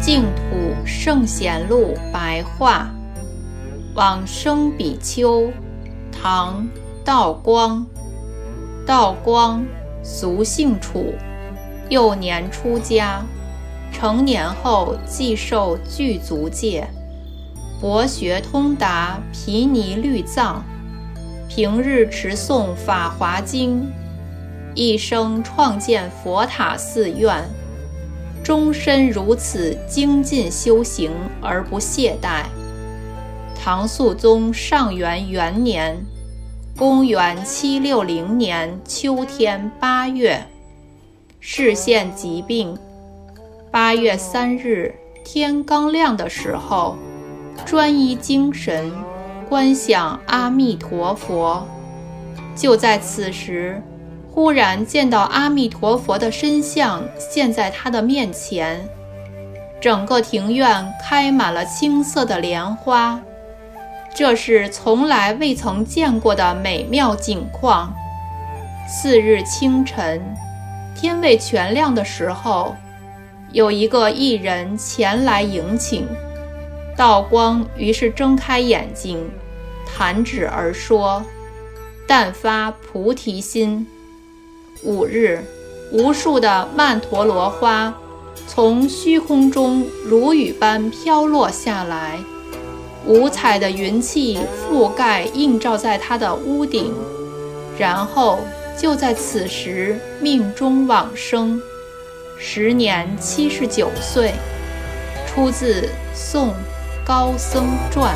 净土圣贤录白话，往生比丘，唐，道光。道光，俗姓楚，幼年出家，成年后即受具足戒，博学通达毗尼律藏，平日持诵法华经，一生创建佛塔寺院。终身如此精进修行而不懈怠。唐肃宗上元元年，公元七六零年秋天八月，视线疾病。八月三日天刚亮的时候，专一精神，观想阿弥陀佛。就在此时。忽然见到阿弥陀佛的身像现在他的面前，整个庭院开满了青色的莲花，这是从来未曾见过的美妙景况。次日清晨，天未全亮的时候，有一个艺人前来迎请，道光于是睁开眼睛，弹指而说：“但发菩提心。”五日，无数的曼陀罗花从虚空中如雨般飘落下来，五彩的云气覆盖映照在他的屋顶，然后就在此时命中往生，时年七十九岁。出自《宋高僧传》。